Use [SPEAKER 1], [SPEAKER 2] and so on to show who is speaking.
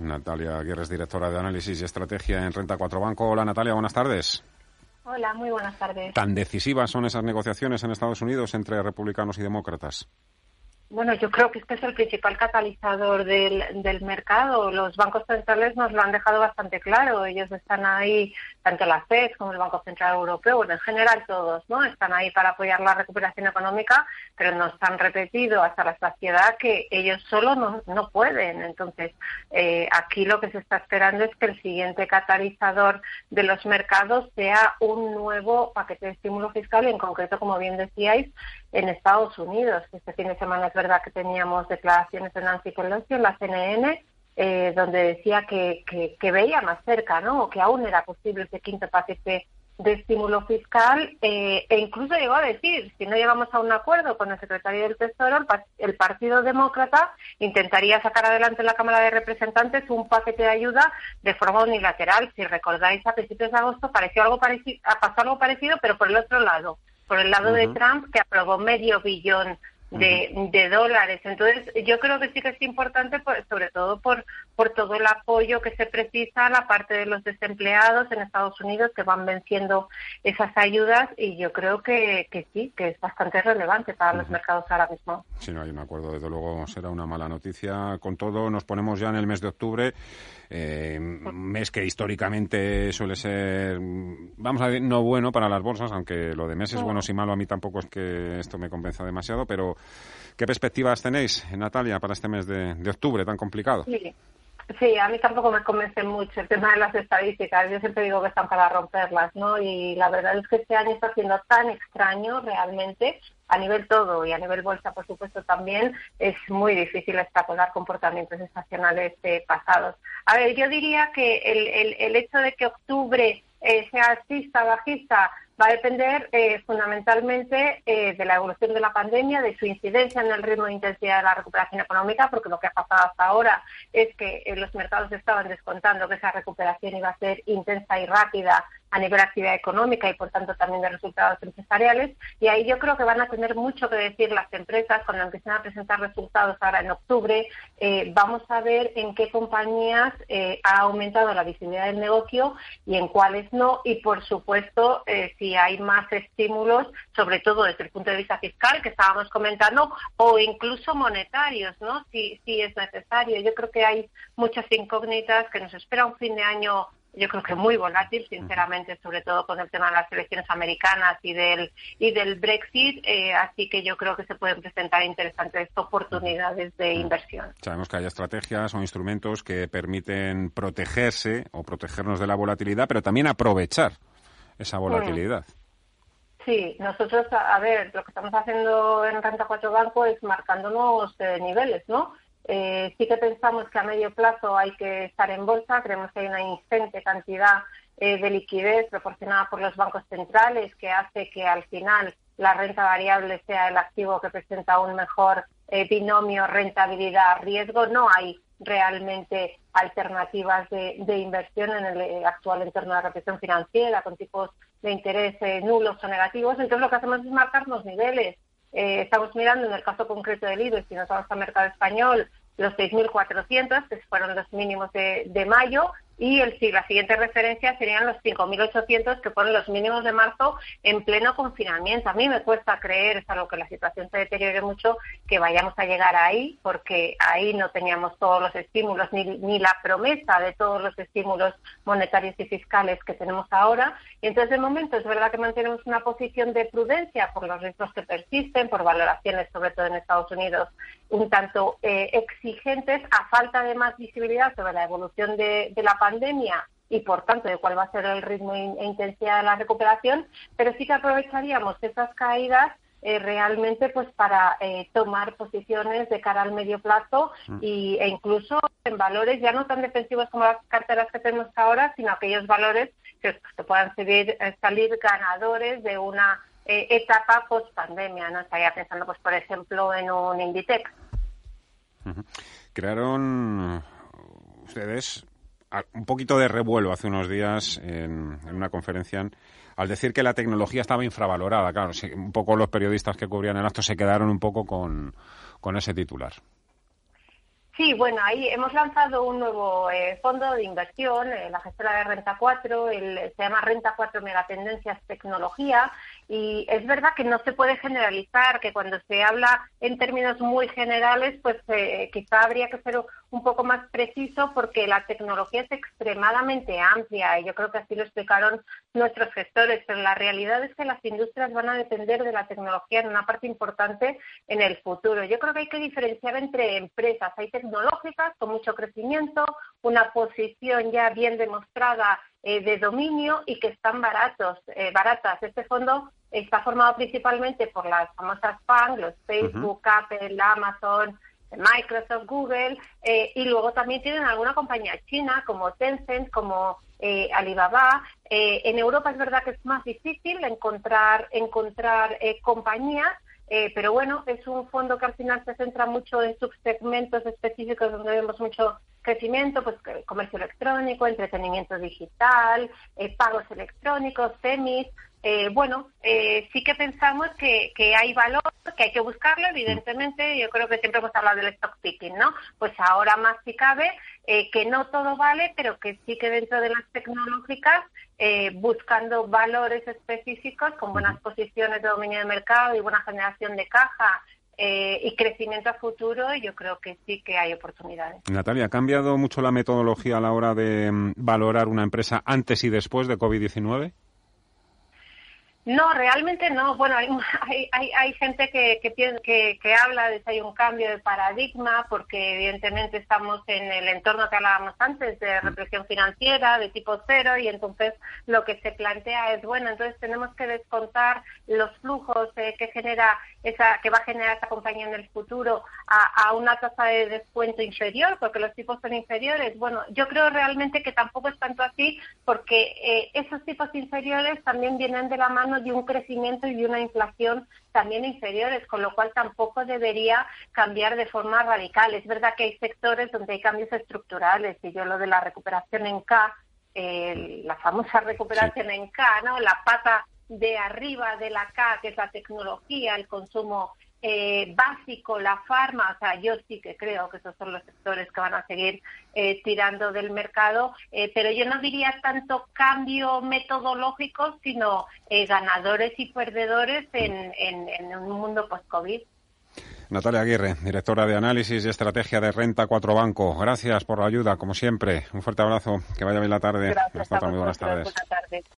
[SPEAKER 1] Natalia Aguirre directora de análisis y estrategia en Renta 4 Banco. Hola Natalia, buenas tardes.
[SPEAKER 2] Hola, muy buenas tardes.
[SPEAKER 1] ¿Tan decisivas son esas negociaciones en Estados Unidos entre republicanos y demócratas?
[SPEAKER 2] Bueno, yo creo que este es el principal catalizador del, del, mercado. Los bancos centrales nos lo han dejado bastante claro. Ellos están ahí, tanto la FED como el Banco Central Europeo, bueno, en general todos, ¿no? Están ahí para apoyar la recuperación económica, pero nos han repetido hasta la saciedad que ellos solo no, no pueden. Entonces, eh, aquí lo que se está esperando es que el siguiente catalizador de los mercados sea un nuevo paquete de estímulo fiscal en concreto, como bien decíais, en Estados Unidos. Este fin de semana es verdad que teníamos declaraciones de Nancy Pelosi en la CNN, eh, donde decía que, que, veía más cerca, ¿no? O que aún era posible ese quinto paquete de estímulo fiscal eh, e incluso llegó a decir, si no llegamos a un acuerdo con el secretario del Tesoro, el, Partido Demócrata intentaría sacar adelante en la Cámara de Representantes un paquete de ayuda de forma unilateral. Si recordáis, a principios de agosto pareció algo parecido, pasó algo parecido, pero por el otro lado, por el lado de Trump, que aprobó medio billón de, dólares. Entonces, yo creo que sí que es importante, sobre todo por, por todo el apoyo que se precisa a la parte de los desempleados en Estados Unidos que van venciendo esas ayudas y yo creo que, que sí, que es bastante relevante para los mercados ahora mismo.
[SPEAKER 1] Si no hay un acuerdo, desde luego será una mala noticia. Con todo, nos ponemos ya en el mes de octubre eh, mes que históricamente suele ser, vamos a decir, no bueno para las bolsas, aunque lo de meses buenos y malo a mí tampoco es que esto me convenza demasiado, pero ¿qué perspectivas tenéis, Natalia, para este mes de, octubre tan complicado?
[SPEAKER 2] Sí. Sí, a mí tampoco me convence mucho el tema de las estadísticas. Yo siempre digo que están para romperlas, ¿no? Y la verdad es que este año está siendo tan extraño realmente a nivel todo y a nivel bolsa, por supuesto, también es muy difícil extrapolar comportamientos estacionales eh, pasados. A ver, yo diría que el, el, el hecho de que octubre eh, sea alcista, bajista, va a depender eh, fundamentalmente eh, de la evolución de la pandemia, de su incidencia en el ritmo de intensidad de la recuperación económica, porque lo que ha pasado hasta ahora es que eh, los mercados estaban descontando que esa recuperación iba a ser intensa y rápida a nivel de actividad económica y por tanto también de resultados empresariales. Y ahí yo creo que van a tener mucho que decir las empresas cuando empiecen a presentar resultados ahora en octubre. Vamos a ver en qué compañías eh, ha aumentado la visibilidad del negocio y en cuáles no. Y por supuesto, si hay más estímulos, sobre todo desde el punto de vista fiscal que estábamos comentando, o incluso monetarios, ¿no? Si, si es necesario. Yo creo que hay muchas incógnitas que nos espera un fin de año yo creo que muy volátil, sinceramente, sobre todo con el tema de las elecciones americanas y del y del Brexit, eh, así que yo creo que se pueden presentar interesantes oportunidades de inversión.
[SPEAKER 1] Sabemos que hay estrategias o instrumentos que permiten protegerse o protegernos de la volatilidad, pero también aprovechar esa volatilidad.
[SPEAKER 2] Sí, nosotros, a ver, lo que estamos haciendo en Renta 4 Banco es marcándonos eh, niveles, ¿no? Eh, sí que pensamos que a medio plazo hay que estar en bolsa, creemos que hay una ingente cantidad eh, de liquidez proporcionada por los bancos centrales que hace que al final la renta variable sea el activo que presenta un mejor eh, binomio rentabilidad-riesgo. No hay realmente alternativas de, inversión en el actual entorno de represión financiera con tipos de interés nulos o negativos. Entonces lo que hacemos es marcar los niveles eh, estamos mirando en el caso concreto del IBEX, si nos vamos al mercado español, los 6.400, que fueron los mínimos de, de mayo, y el, la siguiente referencia serían los 5.800 que ponen los mínimos de marzo en pleno confinamiento. A mí me cuesta creer, salvo que la situación se deteriore mucho, que vayamos a llegar ahí, porque ahí no teníamos todos los estímulos, ni, ni la promesa de todos los estímulos monetarios y fiscales que tenemos ahora. Y entonces, de momento, es verdad que mantenemos una posición de prudencia por los riesgos que persisten, por valoraciones, sobre todo en Estados Unidos, un tanto eh, exigentes, a falta de más visibilidad sobre la evolución de, de la pandemia y por tanto de cuál va a ser el ritmo e intensidad de la recuperación, pero sí que aprovecharíamos esas caídas eh, realmente pues para eh, tomar posiciones de cara al medio plazo mm. y, e incluso en valores ya no tan defensivos como las carteras que tenemos ahora, sino aquellos valores que, puedan salir, eh, salir ganadores de una etapa post pandemia. No estaría pensando, pues por ejemplo, en un Inditex.
[SPEAKER 1] Crearon ustedes un poquito de revuelo hace unos días en, una conferencia al decir que la tecnología estaba infravalorada. Claro, un poco los periodistas que cubrían el acto se quedaron un poco con, ese titular.
[SPEAKER 2] Sí, bueno, ahí hemos lanzado un nuevo eh, fondo de inversión, eh, la gestora de Renta 4, el, se llama Renta 4 Megatendencias Tecnología, y es verdad que no se puede generalizar, que cuando se habla en términos muy generales, pues eh, quizá habría que ser un poco más preciso porque la tecnología es extremadamente amplia y yo creo que así lo explicaron nuestros gestores, pero la realidad es que las industrias van a depender de la tecnología en una parte importante en el futuro. Yo creo que hay que diferenciar entre empresas. Hay tecnológicas con mucho crecimiento, una posición ya bien demostrada eh, de dominio y que están baratos, eh, baratas. Este fondo está formado principalmente por las famosas FANG, los Facebook, Apple, Amazon, Microsoft, Google, eh, y luego también tienen alguna compañía china como Tencent, como Alibaba. en Europa es verdad que es más difícil encontrar, encontrar compañías, eh, pero bueno, es un fondo que al final se centra mucho en subsegmentos específicos donde vemos mucho crecimiento, pues comercio electrónico, entretenimiento digital, eh, pagos electrónicos, semis. Eh, bueno, sí que pensamos que, que hay valor, que hay que buscarlo, evidentemente. Yo creo que siempre hemos hablado del stock picking, ¿no? Pues ahora más si cabe, que no todo vale, pero que sí que dentro de las tecnológicas eh, buscando valores específicos con buenas posiciones de dominio de mercado y buena generación de caja eh, y crecimiento a futuro, yo creo que sí que hay oportunidades.
[SPEAKER 1] Natalia, ¿ha cambiado mucho la metodología a la hora de mm, valorar una empresa antes y después de COVID-19?
[SPEAKER 2] No, realmente no. Bueno, hay, hay, hay, gente que, que, que, habla de que hay un cambio de paradigma porque evidentemente estamos en el entorno que hablábamos antes de represión financiera, de tipo cero, y entonces lo que se plantea es, bueno, entonces tenemos que descontar los flujos eh, que genera esa que va a generar esa compañía en el futuro a, a, una tasa de descuento inferior porque los tipos son inferiores. Bueno, yo creo realmente que tampoco es tanto así porque eh, esos tipos inferiores también vienen de la mano de un crecimiento y de una inflación también inferiores, con lo cual tampoco debería cambiar de forma radical. Es verdad que hay sectores donde hay cambios estructurales, y yo lo de la recuperación en K, la famosa recuperación en K, ¿no? La pata de arriba de la K, que es la tecnología, el consumo eh, básico, la farma, o sea, yo sí que creo que esos son los sectores que van a seguir eh, tirando del mercado, eh, pero yo no diría tanto cambio metodológico, sino ganadores y perdedores en, en un mundo post-COVID.
[SPEAKER 1] Natalia Aguirre, directora de análisis y estrategia de Renta 4 Banco. Gracias por la ayuda, como siempre. Un fuerte abrazo. Que vaya bien la tarde.
[SPEAKER 2] Gracias. Hasta muy buenas tardes.